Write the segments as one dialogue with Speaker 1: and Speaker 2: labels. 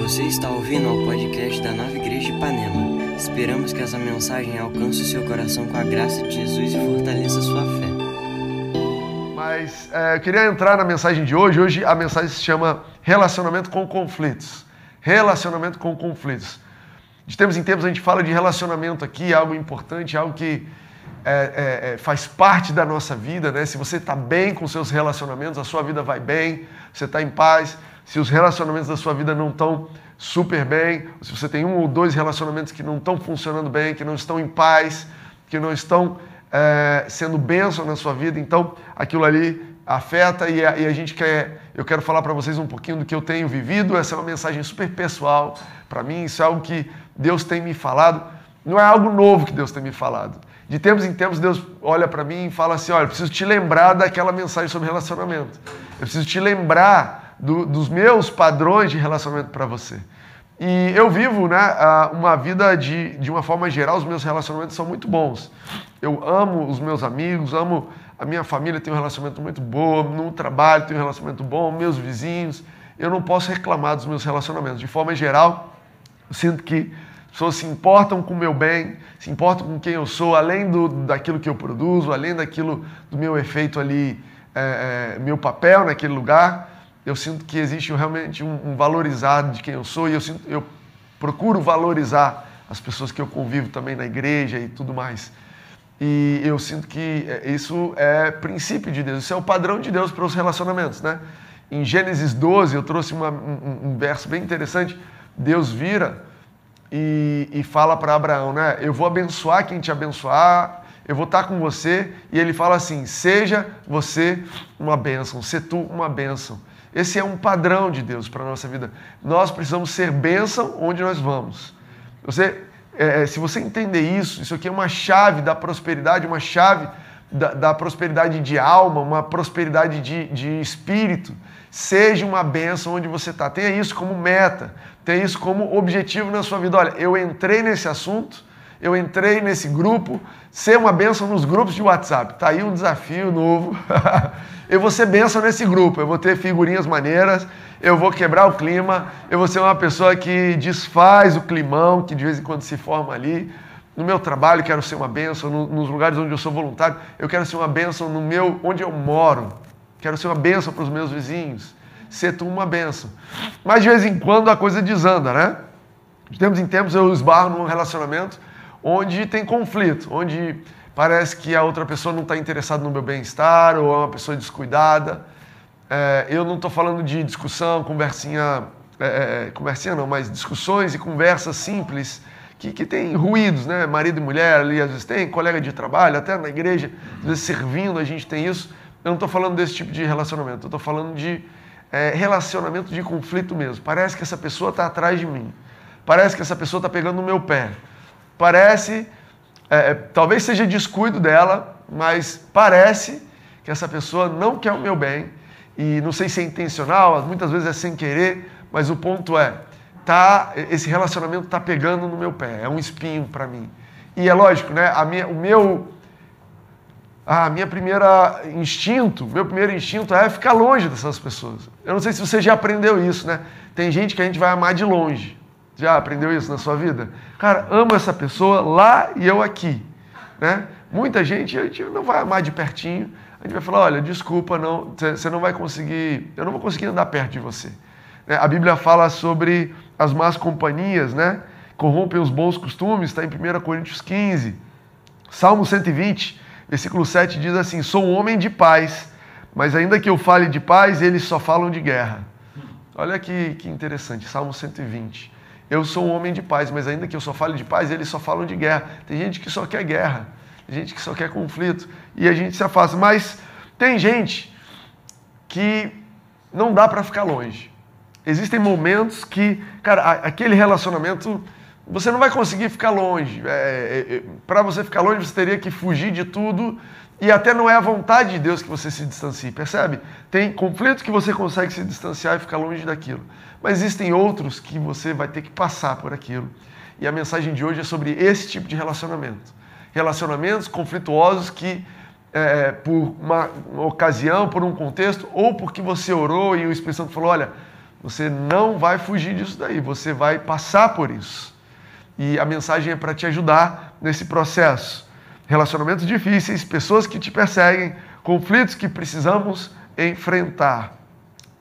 Speaker 1: Você está ouvindo ao podcast da Nova Igreja de Ipanema. Esperamos que essa mensagem alcance o seu coração com a graça de Jesus e fortaleça sua fé.
Speaker 2: Mas é, eu queria entrar na mensagem de hoje. Hoje a mensagem se chama Relacionamento com Conflitos. Relacionamento com conflitos. De tempos em tempos a gente fala de relacionamento aqui, algo importante, algo que é, é, é faz parte da nossa vida, né? Se você está bem com seus relacionamentos, a sua vida vai bem, você está em paz se os relacionamentos da sua vida não estão super bem, se você tem um ou dois relacionamentos que não estão funcionando bem, que não estão em paz, que não estão é, sendo bênção na sua vida, então aquilo ali afeta e a, e a gente quer. Eu quero falar para vocês um pouquinho do que eu tenho vivido. Essa é uma mensagem super pessoal para mim, isso é algo que Deus tem me falado. Não é algo novo que Deus tem me falado. De tempos em tempos, Deus olha para mim e fala assim: Olha, eu preciso te lembrar daquela mensagem sobre relacionamento. Eu preciso te lembrar do, dos meus padrões de relacionamento para você. E eu vivo né, uma vida de, de uma forma geral, os meus relacionamentos são muito bons. Eu amo os meus amigos, amo a minha família, tem um relacionamento muito bom, no trabalho tem um relacionamento bom, meus vizinhos. Eu não posso reclamar dos meus relacionamentos. De forma geral, eu sinto que as pessoas se importam com o meu bem, se importam com quem eu sou, além do, daquilo que eu produzo, além daquilo do meu efeito ali, é, é, meu papel naquele lugar eu sinto que existe realmente um, um valorizar de quem eu sou e eu, sinto, eu procuro valorizar as pessoas que eu convivo também na igreja e tudo mais. E eu sinto que é, isso é princípio de Deus, isso é o padrão de Deus para os relacionamentos, né? Em Gênesis 12, eu trouxe uma, um, um, verso bem interessante. Deus vira e, e fala para Abraão, né? Eu vou abençoar quem te abençoar, eu vou estar com você. E ele fala assim: seja você uma bênção, se tu uma bênção. Esse é um padrão de Deus para a nossa vida. Nós precisamos ser bênção onde nós vamos. Você, é, é, se você entender isso, isso aqui é uma chave da prosperidade, uma chave da, da prosperidade de alma, uma prosperidade de, de espírito. Seja uma bênção onde você está. Tenha isso como meta, tenha isso como objetivo na sua vida. Olha, eu entrei nesse assunto, eu entrei nesse grupo, ser uma bênção nos grupos de WhatsApp. Está aí um desafio novo. eu vou ser bênção nesse grupo, eu vou ter figurinhas maneiras, eu vou quebrar o clima, eu vou ser uma pessoa que desfaz o climão que de vez em quando se forma ali. No meu trabalho, quero ser uma bênção, no, nos lugares onde eu sou voluntário, eu quero ser uma bênção no meu, onde eu moro. Quero ser uma bênção para os meus vizinhos. Ser tu uma bênção. Mas de vez em quando a coisa desanda, né? De tempos em tempos eu esbarro num relacionamento onde tem conflito, onde parece que a outra pessoa não está interessada no meu bem-estar ou é uma pessoa descuidada. É, eu não estou falando de discussão, conversinha, é, é, conversinha não, mas discussões e conversas simples que, que tem ruídos, né? Marido e mulher ali, às vezes tem, colega de trabalho, até na igreja, às vezes servindo a gente tem isso. Eu não estou falando desse tipo de relacionamento, eu estou falando de é, relacionamento de conflito mesmo. Parece que essa pessoa está atrás de mim. Parece que essa pessoa está pegando no meu pé parece, é, é, talvez seja descuido dela, mas parece que essa pessoa não quer o meu bem. E não sei se é intencional, muitas vezes é sem querer, mas o ponto é, tá, esse relacionamento está pegando no meu pé, é um espinho para mim. E é lógico, né? A minha, o meu, a minha primeira instinto, meu primeiro instinto é ficar longe dessas pessoas. Eu não sei se você já aprendeu isso, né? Tem gente que a gente vai amar de longe. Já aprendeu isso na sua vida? Cara, amo essa pessoa lá e eu aqui. Né? Muita gente, a gente não vai amar de pertinho. A gente vai falar, olha, desculpa, não, você não vai conseguir, eu não vou conseguir andar perto de você. Né? A Bíblia fala sobre as más companhias, né? Corrompem os bons costumes, está em 1 Coríntios 15. Salmo 120, versículo 7 diz assim: Sou um homem de paz, mas ainda que eu fale de paz, eles só falam de guerra. Olha que, que interessante, Salmo 120. Eu sou um homem de paz, mas ainda que eu só fale de paz, eles só falam de guerra. Tem gente que só quer guerra, tem gente que só quer conflito e a gente se afasta. Mas tem gente que não dá para ficar longe. Existem momentos que, cara, aquele relacionamento você não vai conseguir ficar longe. É, é, é, para você ficar longe, você teria que fugir de tudo e até não é a vontade de Deus que você se distancie, percebe? Tem conflito que você consegue se distanciar e ficar longe daquilo. Mas existem outros que você vai ter que passar por aquilo. E a mensagem de hoje é sobre esse tipo de relacionamento. Relacionamentos conflituosos que, é, por uma, uma ocasião, por um contexto, ou porque você orou e o Espírito Santo falou: olha, Você não vai fugir disso daí, você vai passar por isso. E a mensagem é para te ajudar nesse processo. Relacionamentos difíceis, pessoas que te perseguem, conflitos que precisamos enfrentar.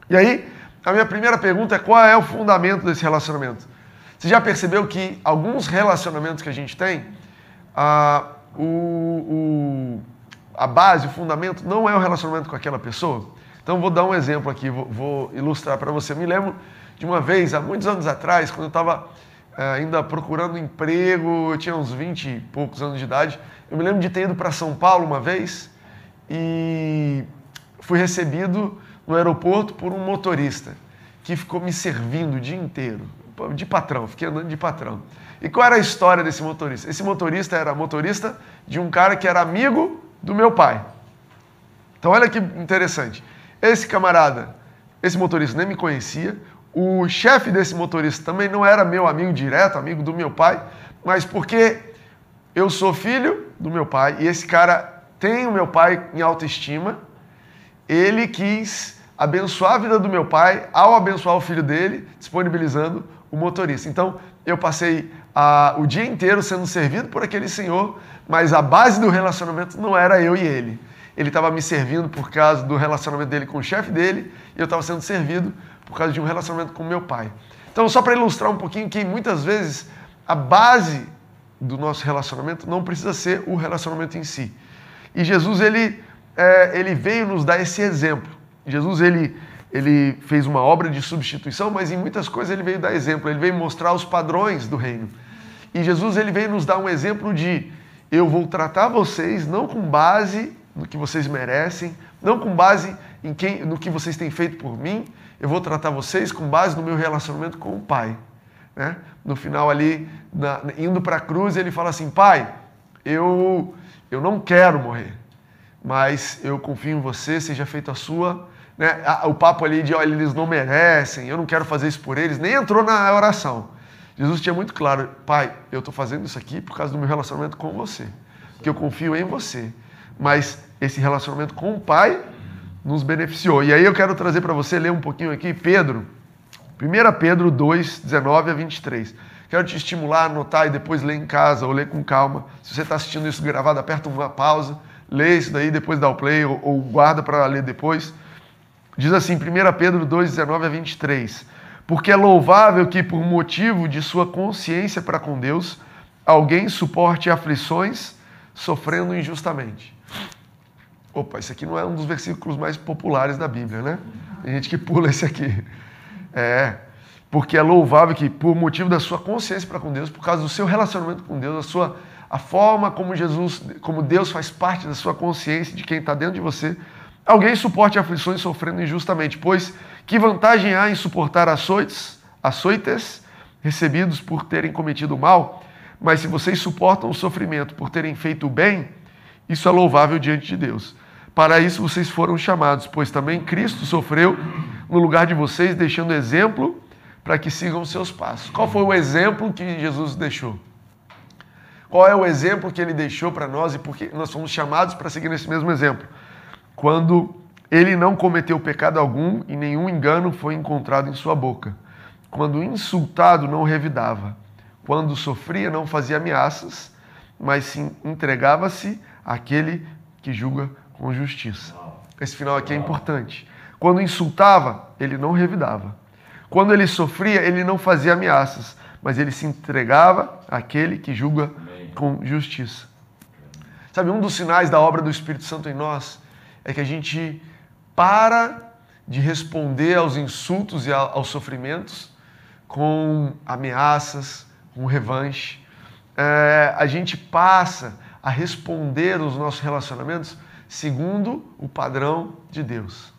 Speaker 2: E aí, a minha primeira pergunta é qual é o fundamento desse relacionamento? Você já percebeu que alguns relacionamentos que a gente tem, a, o, o, a base, o fundamento não é o relacionamento com aquela pessoa? Então vou dar um exemplo aqui, vou, vou ilustrar para você. Eu me lembro de uma vez, há muitos anos atrás, quando eu estava é, ainda procurando emprego, eu tinha uns 20 e poucos anos de idade. Eu me lembro de ter ido para São Paulo uma vez e fui recebido no aeroporto por um motorista que ficou me servindo o dia inteiro, de patrão, fiquei andando de patrão. E qual era a história desse motorista? Esse motorista era motorista de um cara que era amigo do meu pai. Então olha que interessante. Esse camarada, esse motorista nem me conhecia. O chefe desse motorista também não era meu amigo direto, amigo do meu pai, mas porque eu sou filho do meu pai e esse cara tem o meu pai em autoestima, ele quis abençoar a vida do meu pai ao abençoar o filho dele, disponibilizando o motorista. Então, eu passei o dia inteiro sendo servido por aquele senhor, mas a base do relacionamento não era eu e ele ele estava me servindo por causa do relacionamento dele com o chefe dele, e eu estava sendo servido por causa de um relacionamento com meu pai. Então, só para ilustrar um pouquinho que muitas vezes a base do nosso relacionamento não precisa ser o relacionamento em si. E Jesus ele, é, ele veio nos dar esse exemplo. Jesus ele, ele fez uma obra de substituição, mas em muitas coisas ele veio dar exemplo. Ele veio mostrar os padrões do reino. E Jesus ele veio nos dar um exemplo de eu vou tratar vocês não com base no que vocês merecem, não com base em quem, no que vocês têm feito por mim. Eu vou tratar vocês com base no meu relacionamento com o Pai. Né? No final ali, na, indo para a cruz, ele fala assim: Pai, eu, eu não quero morrer, mas eu confio em você, seja feita a sua. Né? O papo ali de, olha, eles não merecem, eu não quero fazer isso por eles, nem entrou na oração. Jesus tinha muito claro: Pai, eu estou fazendo isso aqui por causa do meu relacionamento com você, que eu confio em você mas esse relacionamento com o Pai nos beneficiou. E aí eu quero trazer para você ler um pouquinho aqui, Pedro, 1 Pedro 2, 19 a 23. Quero te estimular a anotar e depois ler em casa ou ler com calma. Se você está assistindo isso gravado, aperta uma pausa, lê isso daí, depois dá o play ou, ou guarda para ler depois. Diz assim, 1 Pedro 2, 19 a 23. Porque é louvável que, por motivo de sua consciência para com Deus, alguém suporte aflições sofrendo injustamente. Opa, esse aqui não é um dos versículos mais populares da Bíblia, né? Tem gente que pula esse aqui. É, porque é louvável que, por motivo da sua consciência para com Deus, por causa do seu relacionamento com Deus, a sua a forma como Jesus, como Deus faz parte da sua consciência, de quem está dentro de você, alguém suporte aflições sofrendo injustamente, pois que vantagem há em suportar açoites, açoites recebidos por terem cometido mal? Mas se vocês suportam o sofrimento por terem feito o bem, isso é louvável diante de Deus. Para isso vocês foram chamados, pois também Cristo sofreu no lugar de vocês, deixando exemplo para que sigam seus passos. Qual foi o exemplo que Jesus deixou? Qual é o exemplo que ele deixou para nós e porque nós fomos chamados para seguir nesse mesmo exemplo? Quando ele não cometeu pecado algum e nenhum engano foi encontrado em sua boca. Quando insultado, não revidava. Quando sofria, não fazia ameaças, mas sim entregava-se aquele que julga com justiça. Esse final aqui é importante. Quando insultava, ele não revidava. Quando ele sofria, ele não fazia ameaças, mas ele se entregava àquele que julga com justiça. Sabe, um dos sinais da obra do Espírito Santo em nós é que a gente para de responder aos insultos e aos sofrimentos com ameaças, com revanche. É, a gente passa a responder os nossos relacionamentos segundo o padrão de Deus.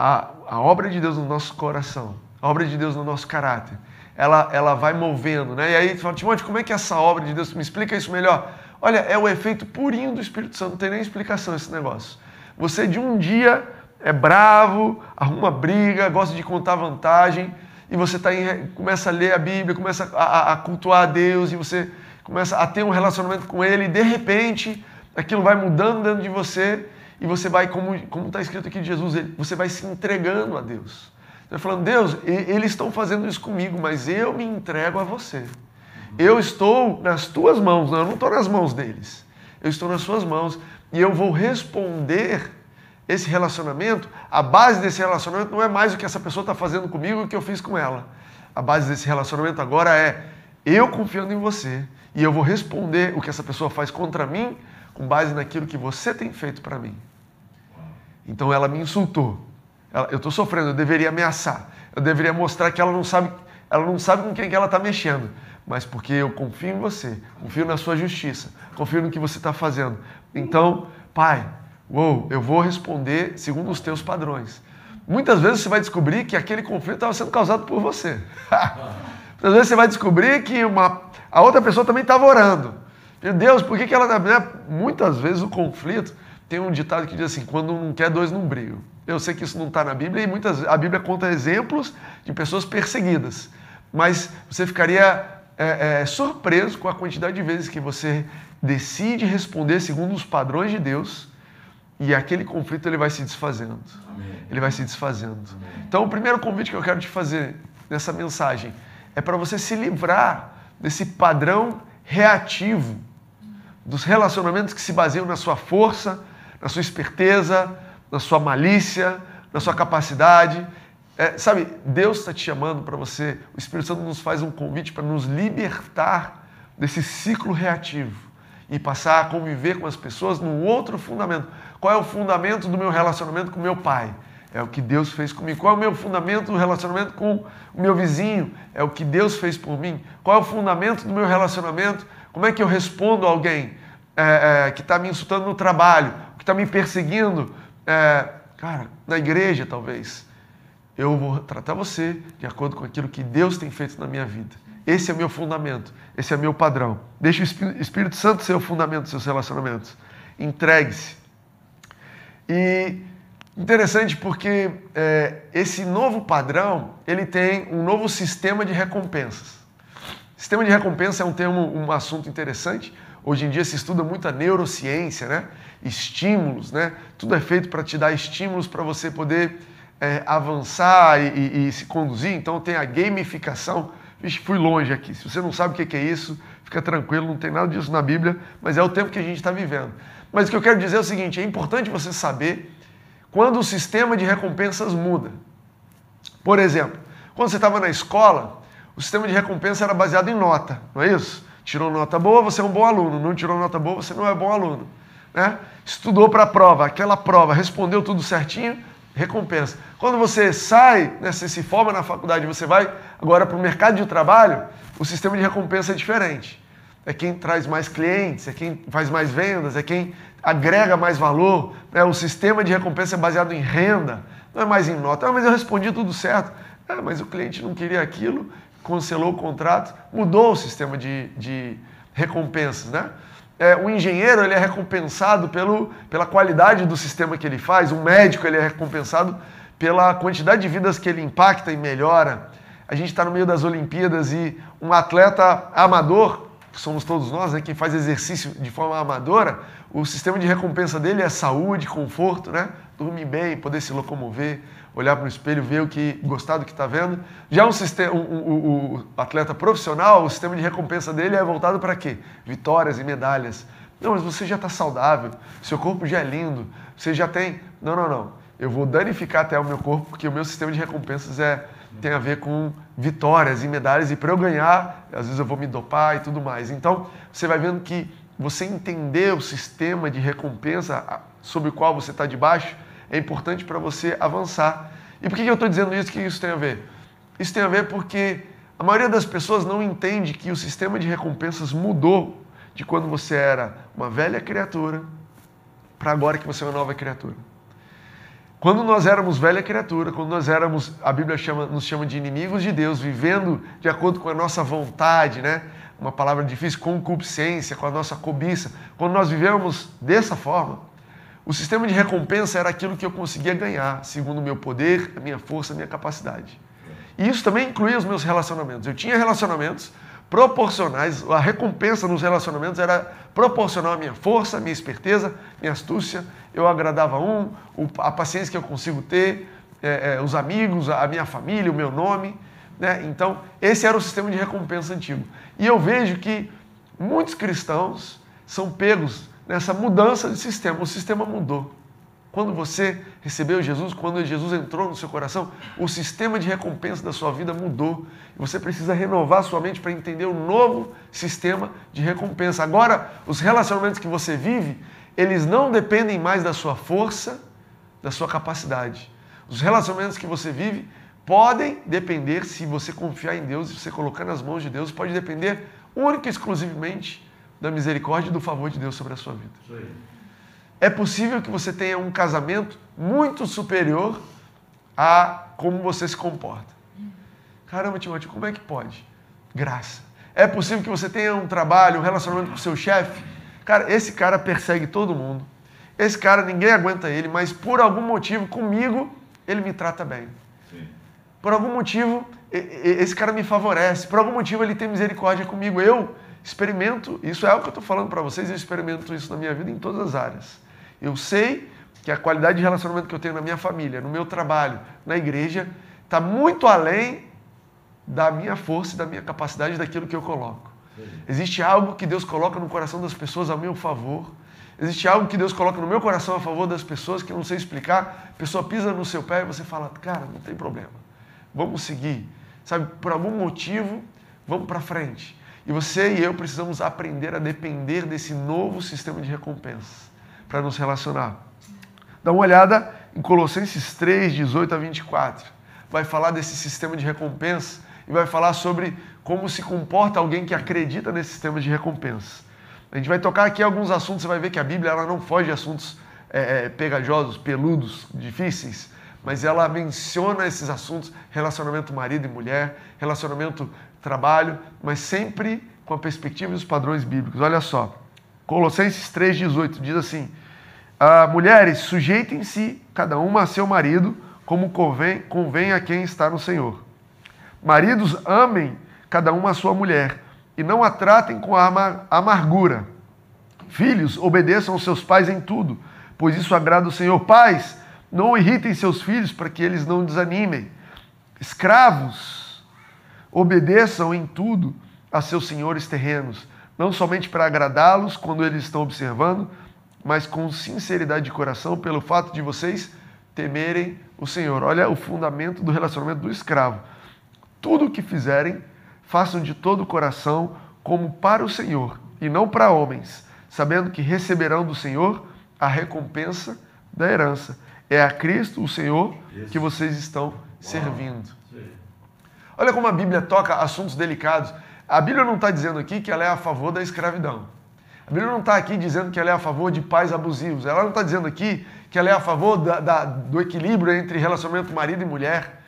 Speaker 2: A, a obra de Deus no nosso coração, a obra de Deus no nosso caráter, ela, ela vai movendo, né? E aí tu fala, Timóteo, como é que é essa obra de Deus? Me explica isso melhor. Olha, é o efeito purinho do Espírito Santo, não tem nem explicação esse negócio. Você de um dia é bravo, arruma briga, gosta de contar vantagem, e você tá em, começa a ler a Bíblia, começa a, a, a cultuar a Deus, e você começa a ter um relacionamento com Ele, e de repente aquilo vai mudando dentro de você e você vai, como está escrito aqui de Jesus, você vai se entregando a Deus. Você falando, Deus, eles estão fazendo isso comigo, mas eu me entrego a você. Eu estou nas tuas mãos, eu não estou nas mãos deles. Eu estou nas suas mãos e eu vou responder esse relacionamento. A base desse relacionamento não é mais o que essa pessoa está fazendo comigo e o que eu fiz com ela. A base desse relacionamento agora é eu confiando em você e eu vou responder o que essa pessoa faz contra mim com base naquilo que você tem feito para mim. Então ela me insultou. Ela, eu estou sofrendo, eu deveria ameaçar. Eu deveria mostrar que ela não sabe, ela não sabe com quem que ela está mexendo. Mas porque eu confio em você, confio na sua justiça, confio no que você está fazendo. Então, pai, uou, eu vou responder segundo os teus padrões. Muitas vezes você vai descobrir que aquele conflito estava sendo causado por você. Muitas vezes você vai descobrir que uma, a outra pessoa também estava orando. Meu Deus, por que, que ela. Né? Muitas vezes o conflito tem um ditado que diz assim: quando um quer, dois não brigam. Eu sei que isso não está na Bíblia e muitas, a Bíblia conta exemplos de pessoas perseguidas. Mas você ficaria é, é, surpreso com a quantidade de vezes que você decide responder segundo os padrões de Deus e aquele conflito ele vai se desfazendo. Amém. Ele vai se desfazendo. Amém. Então, o primeiro convite que eu quero te fazer nessa mensagem é para você se livrar desse padrão reativo dos relacionamentos que se baseiam na sua força, na sua esperteza, na sua malícia, na sua capacidade. É, sabe, Deus está te chamando para você, o Espírito Santo nos faz um convite para nos libertar desse ciclo reativo e passar a conviver com as pessoas num outro fundamento. Qual é o fundamento do meu relacionamento com meu pai? É o que Deus fez comigo. Qual é o meu fundamento do relacionamento com o meu vizinho? É o que Deus fez por mim. Qual é o fundamento do meu relacionamento? Como é que eu respondo a alguém é, é, que está me insultando no trabalho, que está me perseguindo? É, cara, na igreja talvez. Eu vou tratar você de acordo com aquilo que Deus tem feito na minha vida. Esse é meu fundamento, esse é meu padrão. Deixe o Espírito Santo ser o fundamento dos seus relacionamentos. Entregue-se. E Interessante porque é, esse novo padrão ele tem um novo sistema de recompensas. Sistema de recompensa é um termo, um assunto interessante. Hoje em dia se estuda muito a neurociência, né? Estímulos, né? Tudo é feito para te dar estímulos para você poder é, avançar e, e, e, se conduzir. Então tem a gamificação. Vixe, fui longe aqui. Se você não sabe o que é isso, fica tranquilo, não tem nada disso na Bíblia, mas é o tempo que a gente está vivendo. Mas o que eu quero dizer é o seguinte: é importante você saber quando o sistema de recompensas muda. Por exemplo, quando você estava na escola, o sistema de recompensa era baseado em nota, não é isso? Tirou nota boa, você é um bom aluno. Não tirou nota boa, você não é bom aluno. Né? Estudou para a prova, aquela prova, respondeu tudo certinho, recompensa. Quando você sai, né, você se forma na faculdade, você vai agora para o mercado de trabalho, o sistema de recompensa é diferente. É quem traz mais clientes, é quem faz mais vendas, é quem agrega mais valor, né? o sistema de recompensa é baseado em renda, não é mais em nota. Ah, mas eu respondi tudo certo. É, mas o cliente não queria aquilo, cancelou o contrato, mudou o sistema de, de recompensas. Né? É, o engenheiro ele é recompensado pelo, pela qualidade do sistema que ele faz, o médico ele é recompensado pela quantidade de vidas que ele impacta e melhora. A gente está no meio das Olimpíadas e um atleta amador, que somos todos nós, né, quem faz exercício de forma amadora, o sistema de recompensa dele é saúde, conforto, né? Dormir bem, poder se locomover, olhar para o espelho, ver o que gostar do que está vendo. Já um sistema, um, um, atleta profissional, o sistema de recompensa dele é voltado para quê? Vitórias e medalhas. Não, mas você já está saudável, seu corpo já é lindo, você já tem. Não, não, não. Eu vou danificar até o meu corpo porque o meu sistema de recompensas é tem a ver com vitórias e medalhas e para eu ganhar, às vezes eu vou me dopar e tudo mais. Então, você vai vendo que você entender o sistema de recompensa sobre o qual você está debaixo é importante para você avançar. E por que eu estou dizendo isso? O que isso tem a ver? Isso tem a ver porque a maioria das pessoas não entende que o sistema de recompensas mudou de quando você era uma velha criatura para agora que você é uma nova criatura. Quando nós éramos velha criatura, quando nós éramos, a Bíblia chama, nos chama de inimigos de Deus, vivendo de acordo com a nossa vontade, né? uma palavra difícil, concupiscência, com a nossa cobiça. Quando nós vivemos dessa forma, o sistema de recompensa era aquilo que eu conseguia ganhar, segundo o meu poder, a minha força, a minha capacidade. E isso também incluía os meus relacionamentos. Eu tinha relacionamentos proporcionais, a recompensa nos relacionamentos era proporcional à minha força, à minha esperteza, minha astúcia. Eu agradava um, a paciência que eu consigo ter, é, é, os amigos, a minha família, o meu nome. Né? Então, esse era o sistema de recompensa antigo. E eu vejo que muitos cristãos são pegos nessa mudança de sistema. O sistema mudou. Quando você recebeu Jesus, quando Jesus entrou no seu coração, o sistema de recompensa da sua vida mudou. Você precisa renovar sua mente para entender o novo sistema de recompensa. Agora, os relacionamentos que você vive, eles não dependem mais da sua força, da sua capacidade. Os relacionamentos que você vive podem depender, se você confiar em Deus, se você colocar nas mãos de Deus, pode depender única e exclusivamente da misericórdia e do favor de Deus sobre a sua vida. É possível que você tenha um casamento muito superior a como você se comporta. Caramba, Timóteo, como é que pode? Graça. É possível que você tenha um trabalho, um relacionamento com o seu chefe. Cara, esse cara persegue todo mundo. Esse cara, ninguém aguenta ele, mas por algum motivo, comigo, ele me trata bem. Sim. Por algum motivo, esse cara me favorece. Por algum motivo, ele tem misericórdia comigo. Eu experimento, isso é algo que eu estou falando para vocês, eu experimento isso na minha vida em todas as áreas. Eu sei que a qualidade de relacionamento que eu tenho na minha família, no meu trabalho, na igreja, está muito além da minha força e da minha capacidade daquilo que eu coloco. Existe algo que Deus coloca no coração das pessoas a meu favor. Existe algo que Deus coloca no meu coração a favor das pessoas que eu não sei explicar. A pessoa pisa no seu pé e você fala, cara, não tem problema. Vamos seguir. Sabe, por algum motivo, vamos para frente. E você e eu precisamos aprender a depender desse novo sistema de recompensa para nos relacionar. Dá uma olhada em Colossenses 3, 18 a 24. Vai falar desse sistema de recompensa e vai falar sobre como se comporta alguém que acredita nesse sistema de recompensa. A gente vai tocar aqui alguns assuntos, você vai ver que a Bíblia ela não foge de assuntos é, é pegajosos, peludos, difíceis, mas ela menciona esses assuntos, relacionamento marido e mulher, relacionamento trabalho, mas sempre com a perspectiva e os padrões bíblicos. Olha só, Colossenses 3,18 diz assim: ah, Mulheres, sujeitem-se cada uma a seu marido, como convém, convém a quem está no Senhor. Maridos, amem cada uma a sua mulher, e não a tratem com amargura. Filhos, obedeçam aos seus pais em tudo, pois isso agrada o Senhor. Pais, não irritem seus filhos para que eles não desanimem. Escravos, obedeçam em tudo a seus senhores terrenos não somente para agradá-los quando eles estão observando, mas com sinceridade de coração, pelo fato de vocês temerem o Senhor. Olha o fundamento do relacionamento do escravo. Tudo o que fizerem, façam de todo o coração, como para o Senhor, e não para homens, sabendo que receberão do Senhor a recompensa da herança. É a Cristo, o Senhor, que vocês estão servindo. Olha como a Bíblia toca assuntos delicados. A Bíblia não está dizendo aqui que ela é a favor da escravidão. A Bíblia não está aqui dizendo que ela é a favor de pais abusivos. Ela não está dizendo aqui que ela é a favor da, da, do equilíbrio entre relacionamento marido e mulher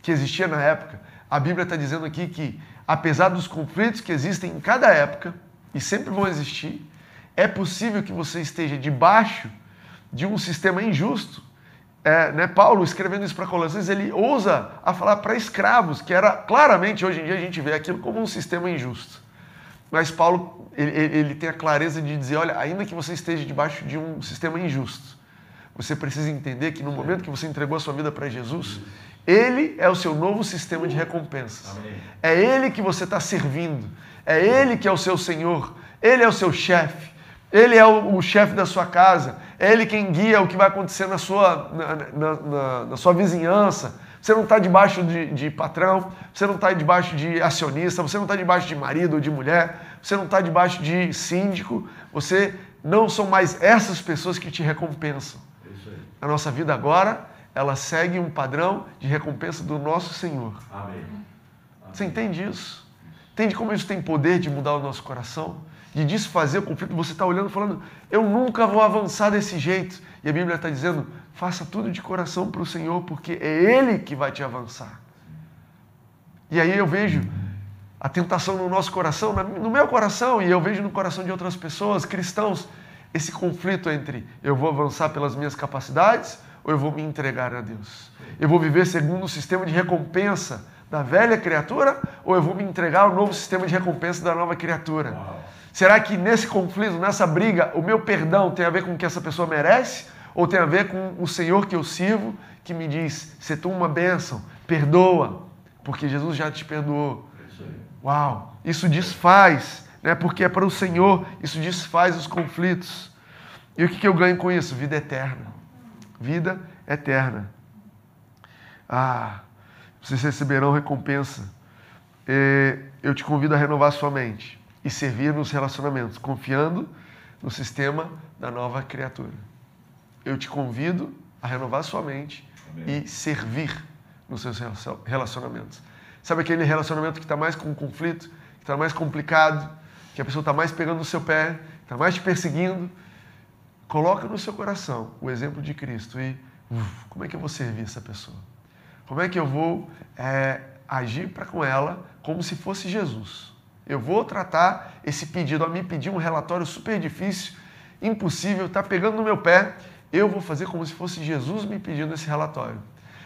Speaker 2: que existia na época. A Bíblia está dizendo aqui que, apesar dos conflitos que existem em cada época, e sempre vão existir, é possível que você esteja debaixo de um sistema injusto é, né, Paulo, escrevendo isso para Colossenses, ele ousa a falar para escravos, que era claramente, hoje em dia, a gente vê aquilo como um sistema injusto. Mas Paulo, ele, ele tem a clareza de dizer, olha, ainda que você esteja debaixo de um sistema injusto, você precisa entender que no momento que você entregou a sua vida para Jesus, Ele é o seu novo sistema de recompensas. É Ele que você está servindo. É Ele que é o seu Senhor. Ele é o seu chefe. Ele é o, o chefe da sua casa, é ele quem guia o que vai acontecer na sua, na, na, na, na sua vizinhança. Você não está debaixo de, de, patrão, você não está debaixo de acionista, você não está debaixo de marido ou de mulher, você não está debaixo de síndico, você não são mais essas pessoas que te recompensam. A nossa vida agora, ela segue um padrão de recompensa do nosso Senhor. Amém. Você entende isso? Entende como isso tem poder de mudar o nosso coração? De desfazer o conflito, você está olhando falando, eu nunca vou avançar desse jeito. E a Bíblia está dizendo, faça tudo de coração para o Senhor, porque é Ele que vai te avançar. E aí eu vejo a tentação no nosso coração, no meu coração, e eu vejo no coração de outras pessoas, cristãos, esse conflito entre eu vou avançar pelas minhas capacidades ou eu vou me entregar a Deus. Eu vou viver segundo o sistema de recompensa da velha criatura ou eu vou me entregar ao novo sistema de recompensa da nova criatura. Será que nesse conflito, nessa briga, o meu perdão tem a ver com o que essa pessoa merece? Ou tem a ver com o Senhor que eu sirvo, que me diz: se tu uma bênção, perdoa, porque Jesus já te perdoou. Uau! Isso desfaz, né? porque é para o Senhor, isso desfaz os conflitos. E o que eu ganho com isso? Vida eterna. Vida eterna. Ah, vocês receberão recompensa. Eu te convido a renovar sua mente e servir nos relacionamentos, confiando no sistema da nova criatura. Eu te convido a renovar sua mente Amém. e servir nos seus relacionamentos. Sabe aquele relacionamento que está mais com conflito, que está mais complicado, que a pessoa está mais pegando no seu pé, está mais te perseguindo? Coloca no seu coração o exemplo de Cristo e uf, como é que eu vou servir essa pessoa? Como é que eu vou é, agir para com ela como se fosse Jesus? Eu vou tratar esse pedido. A me pedir um relatório super difícil, impossível, está pegando no meu pé. Eu vou fazer como se fosse Jesus me pedindo esse relatório.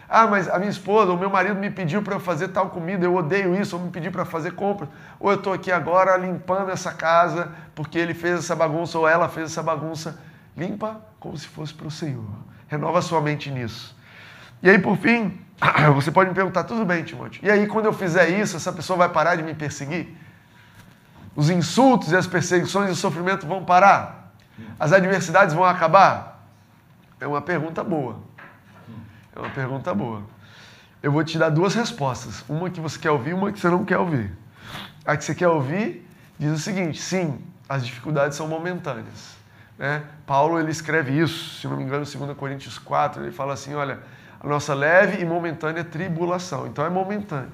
Speaker 2: Ah, mas a minha esposa, o meu marido me pediu para eu fazer tal comida, eu odeio isso, ou me pediu para fazer compras. Ou eu estou aqui agora limpando essa casa porque ele fez essa bagunça ou ela fez essa bagunça. Limpa como se fosse para o Senhor. Renova sua mente nisso. E aí, por fim, você pode me perguntar, tudo bem, Timóteo. E aí, quando eu fizer isso, essa pessoa vai parar de me perseguir? Os insultos e as perseguições e o sofrimento vão parar? As adversidades vão acabar? É uma pergunta boa. É uma pergunta boa. Eu vou te dar duas respostas. Uma que você quer ouvir uma que você não quer ouvir. A que você quer ouvir diz o seguinte: sim, as dificuldades são momentâneas. Né? Paulo ele escreve isso, se não me engano, em 2 Coríntios 4, ele fala assim: olha, a nossa leve e momentânea tribulação. Então é momentâneo.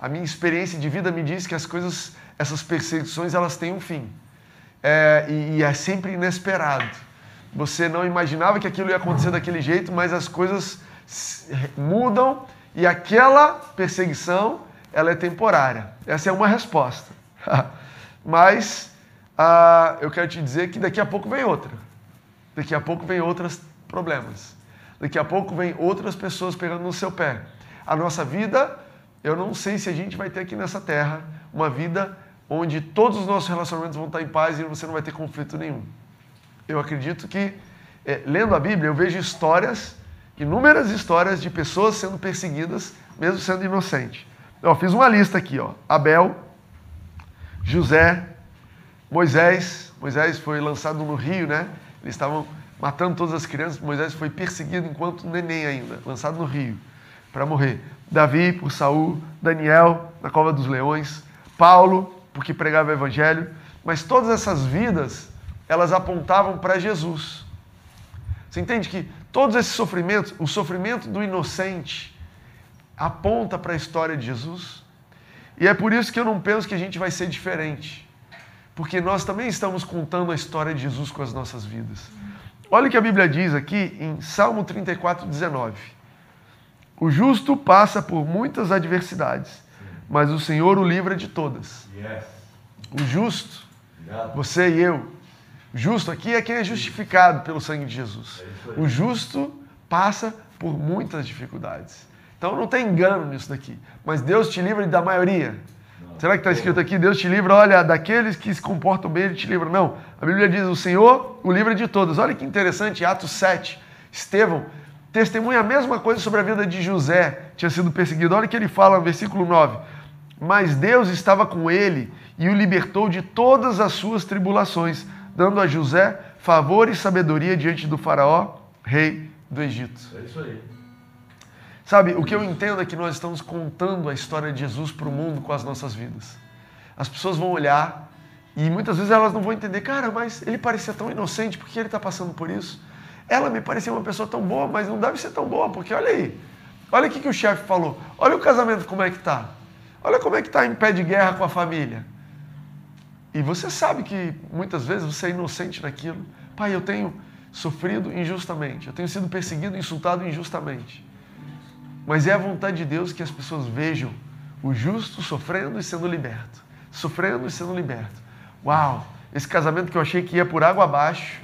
Speaker 2: A minha experiência de vida me diz que as coisas essas perseguições elas têm um fim. É, e, e, é sempre inesperado. Você não imaginava que aquilo ia acontecer daquele jeito, mas as coisas mudam e aquela perseguição ela é temporária. Essa é uma resposta. mas ah, eu quero te dizer que daqui a pouco vem outra. Daqui a pouco vem outros problemas. Daqui a pouco vem outras pessoas pegando no seu pé. A nossa vida, eu não sei se a gente vai ter aqui nessa terra uma vida onde todos os nossos relacionamentos vão estar em paz e você não vai ter conflito nenhum. Eu acredito que, é, lendo a Bíblia, eu vejo histórias, inúmeras histórias de pessoas sendo perseguidas, mesmo sendo inocente. Eu fiz uma lista aqui, ó. Abel, José, Moisés. Moisés foi lançado no rio, né? Eles estavam matando todas as crianças. Moisés foi perseguido enquanto neném ainda, lançado no rio para morrer. Davi por Saul, Daniel na cova dos leões, Paulo porque pregava o evangelho, mas todas essas vidas, elas apontavam para Jesus. Você entende que todos esses sofrimentos, o sofrimento do inocente, aponta para a história de Jesus? E é por isso que eu não penso que a gente vai ser diferente. Porque nós também estamos contando a história de Jesus com as nossas vidas. Olha o que a Bíblia diz aqui em Salmo 34, 19. O justo passa por muitas adversidades, mas o Senhor o livra de todas. O justo, você e eu. Justo aqui é quem é justificado pelo sangue de Jesus. É o justo passa por muitas dificuldades. Então não tem engano nisso daqui. Mas Deus te livra da maioria. Será que está escrito aqui? Deus te livra, olha, daqueles que se comportam bem, Ele te livra. Não. A Bíblia diz: o Senhor o livra de todos. Olha que interessante, Atos 7. Estevão testemunha a mesma coisa sobre a vida de José, tinha sido perseguido. Olha o que ele fala no versículo 9. Mas Deus estava com ele e o libertou de todas as suas tribulações, dando a José favor e sabedoria diante do Faraó, rei do Egito.
Speaker 3: É isso aí.
Speaker 2: Sabe, o que eu entendo é que nós estamos contando a história de Jesus para o mundo com as nossas vidas. As pessoas vão olhar e muitas vezes elas não vão entender, cara, mas ele parecia tão inocente, por que ele está passando por isso? Ela me parecia uma pessoa tão boa, mas não deve ser tão boa, porque olha aí, olha o que, que o chefe falou, olha o casamento como é que está. Olha como é que está em pé de guerra com a família. E você sabe que muitas vezes você é inocente naquilo. Pai, eu tenho sofrido injustamente, eu tenho sido perseguido, insultado injustamente. Mas é a vontade de Deus que as pessoas vejam o justo sofrendo e sendo liberto. Sofrendo e sendo liberto. Uau! Esse casamento que eu achei que ia por água abaixo,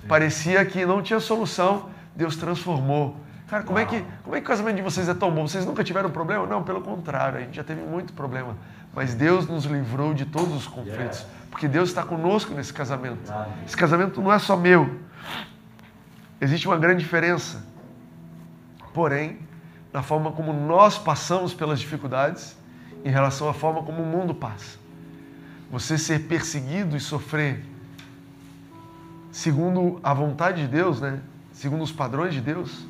Speaker 2: Sim. parecia que não tinha solução, Deus transformou Cara, como é, que, como é que o casamento de vocês é tão bom? Vocês nunca tiveram problema? Não, pelo contrário, a gente já teve muito problema. Mas Deus nos livrou de todos os conflitos. Porque Deus está conosco nesse casamento. Esse casamento não é só meu. existe uma grande diferença. Porém, na forma como nós passamos pelas dificuldades em relação à forma como o mundo passa. Você ser perseguido e sofrer segundo a vontade de Deus, né? segundo os padrões de Deus,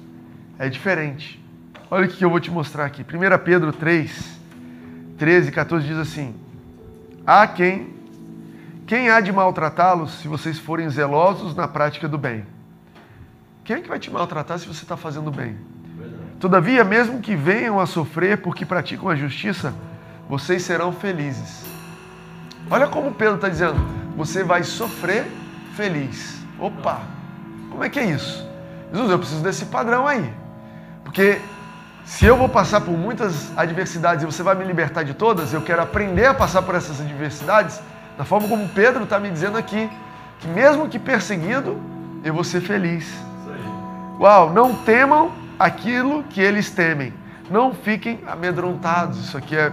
Speaker 2: é diferente. Olha o que eu vou te mostrar aqui. 1 Pedro 3, 13 e 14 diz assim: Há quem, quem há de maltratá-los se vocês forem zelosos na prática do bem? Quem é que vai te maltratar se você está fazendo bem? Todavia, mesmo que venham a sofrer porque praticam a justiça, vocês serão felizes. Olha como Pedro está dizendo: você vai sofrer feliz. Opa, como é que é isso? Jesus, eu preciso desse padrão aí. Porque se eu vou passar por muitas adversidades e você vai me libertar de todas, eu quero aprender a passar por essas adversidades da forma como Pedro está me dizendo aqui, que mesmo que perseguido, eu vou ser feliz. Uau, não temam aquilo que eles temem. Não fiquem amedrontados. Isso aqui é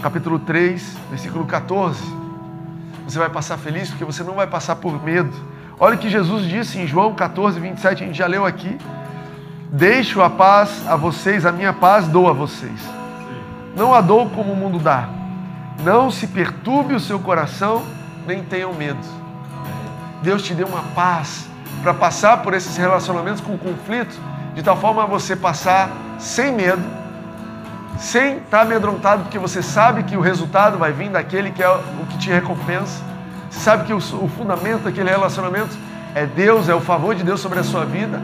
Speaker 2: capítulo 3, versículo 14. Você vai passar feliz porque você não vai passar por medo. Olha o que Jesus disse em João 14, 27, a gente já leu aqui. Deixo a paz a vocês, a minha paz dou a vocês. Não a dou como o mundo dá. Não se perturbe o seu coração, nem tenham medo. Deus te deu uma paz para passar por esses relacionamentos com conflito, de tal forma a você passar sem medo, sem estar amedrontado, porque você sabe que o resultado vai vir daquele que é o que te recompensa. Você sabe que o fundamento daquele relacionamento é Deus, é o favor de Deus sobre a sua vida.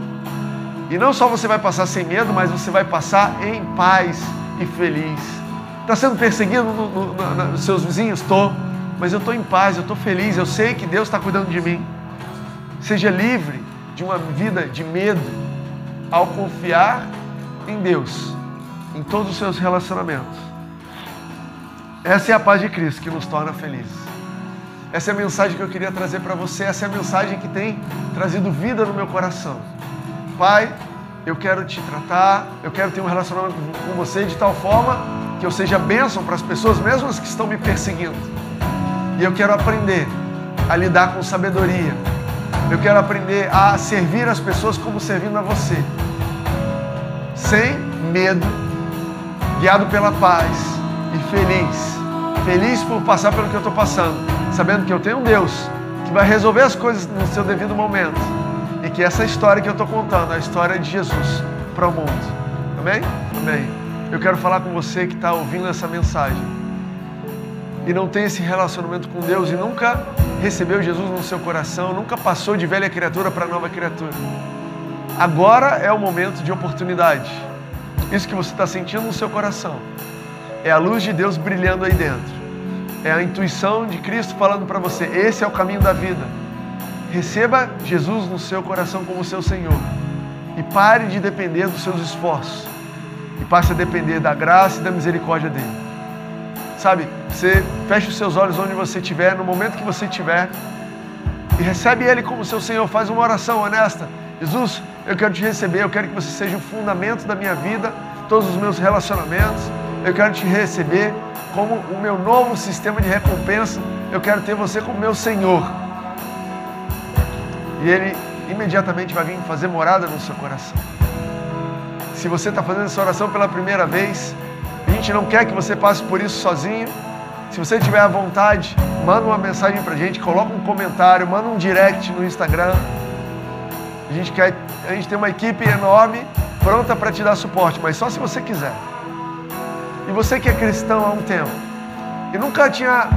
Speaker 2: E não só você vai passar sem medo, mas você vai passar em paz e feliz. Está sendo perseguido no, no, no, nos seus vizinhos? Estou. Mas eu estou em paz, eu estou feliz, eu sei que Deus está cuidando de mim. Seja livre de uma vida de medo ao confiar em Deus, em todos os seus relacionamentos. Essa é a paz de Cristo que nos torna felizes. Essa é a mensagem que eu queria trazer para você, essa é a mensagem que tem trazido vida no meu coração. Pai, eu quero te tratar, eu quero ter um relacionamento com você de tal forma que eu seja bênção para as pessoas, mesmo as que estão me perseguindo. E eu quero aprender a lidar com sabedoria. Eu quero aprender a servir as pessoas como servindo a você. Sem medo, guiado pela paz e feliz. Feliz por passar pelo que eu estou passando, sabendo que eu tenho um Deus que vai resolver as coisas no seu devido momento e que essa história que eu estou contando a história de Jesus para o mundo. Amém? Amém. Eu quero falar com você que está ouvindo essa mensagem e não tem esse relacionamento com Deus e nunca recebeu Jesus no seu coração, nunca passou de velha criatura para nova criatura. Agora é o momento de oportunidade. Isso que você está sentindo no seu coração é a luz de Deus brilhando aí dentro. É a intuição de Cristo falando para você: esse é o caminho da vida. Receba Jesus no seu coração como seu Senhor. E pare de depender dos seus esforços. E passe a depender da graça e da misericórdia dele. Sabe, você fecha os seus olhos onde você estiver, no momento que você estiver, e recebe Ele como seu Senhor. Faz uma oração honesta. Jesus, eu quero te receber, eu quero que você seja o fundamento da minha vida, todos os meus relacionamentos. Eu quero te receber como o meu novo sistema de recompensa. Eu quero ter você como meu Senhor e Ele imediatamente vai vir fazer morada no seu coração. Se você está fazendo essa oração pela primeira vez, a gente não quer que você passe por isso sozinho. Se você tiver à vontade, manda uma mensagem para a gente, coloca um comentário, manda um direct no Instagram. A gente, quer, a gente tem uma equipe enorme pronta para te dar suporte, mas só se você quiser. E você que é cristão há um tempo e nunca tinha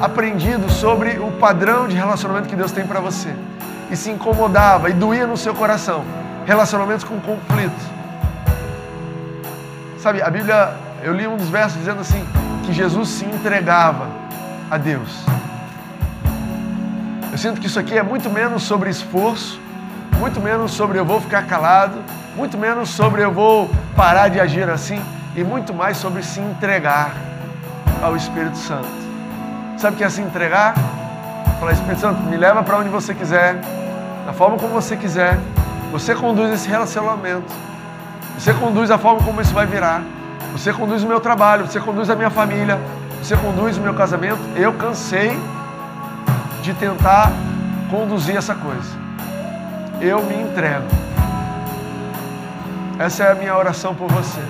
Speaker 2: aprendido sobre o padrão de relacionamento que Deus tem para você e se incomodava e doía no seu coração. Relacionamentos com conflito. Sabe, a Bíblia, eu li um dos versos dizendo assim, que Jesus se entregava a Deus. Eu sinto que isso aqui é muito menos sobre esforço, muito menos sobre eu vou ficar calado, muito menos sobre eu vou parar de agir assim e muito mais sobre se entregar ao Espírito Santo. Sabe o que é se entregar? Falar, Espírito Santo, me leva para onde você quiser, da forma como você quiser. Você conduz esse relacionamento. Você conduz a forma como isso vai virar. Você conduz o meu trabalho, você conduz a minha família, você conduz o meu casamento. Eu cansei de tentar conduzir essa coisa. eu me entrego. Essa é a minha oração por você.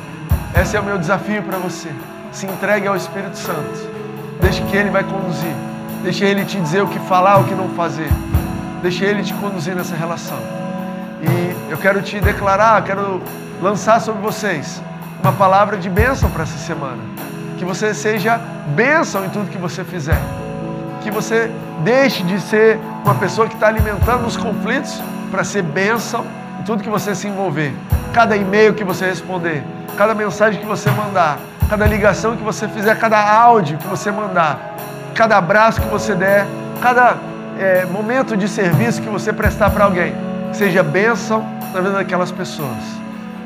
Speaker 2: Esse é o meu desafio para você. Se entregue ao Espírito Santo. Deixe que Ele vai conduzir. Deixe Ele te dizer o que falar, o que não fazer. Deixe Ele te conduzir nessa relação. E eu quero te declarar, quero lançar sobre vocês uma palavra de bênção para essa semana. Que você seja bênção em tudo que você fizer. Que você deixe de ser uma pessoa que está alimentando os conflitos para ser bênção em tudo que você se envolver. Cada e-mail que você responder, cada mensagem que você mandar, cada ligação que você fizer, cada áudio que você mandar, cada abraço que você der, cada é, momento de serviço que você prestar para alguém, seja bênção na vida daquelas pessoas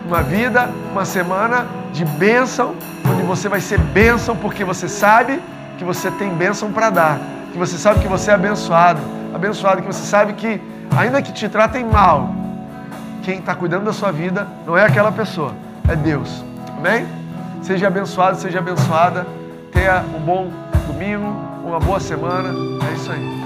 Speaker 2: uma vida, uma semana de bênção, onde você vai ser bênção porque você sabe que você tem bênção para dar, que você sabe que você é abençoado, abençoado, que você sabe que, ainda que te tratem mal, quem está cuidando da sua vida não é aquela pessoa, é Deus. Amém? Seja abençoado, seja abençoada. Tenha um bom domingo, uma boa semana. É isso aí.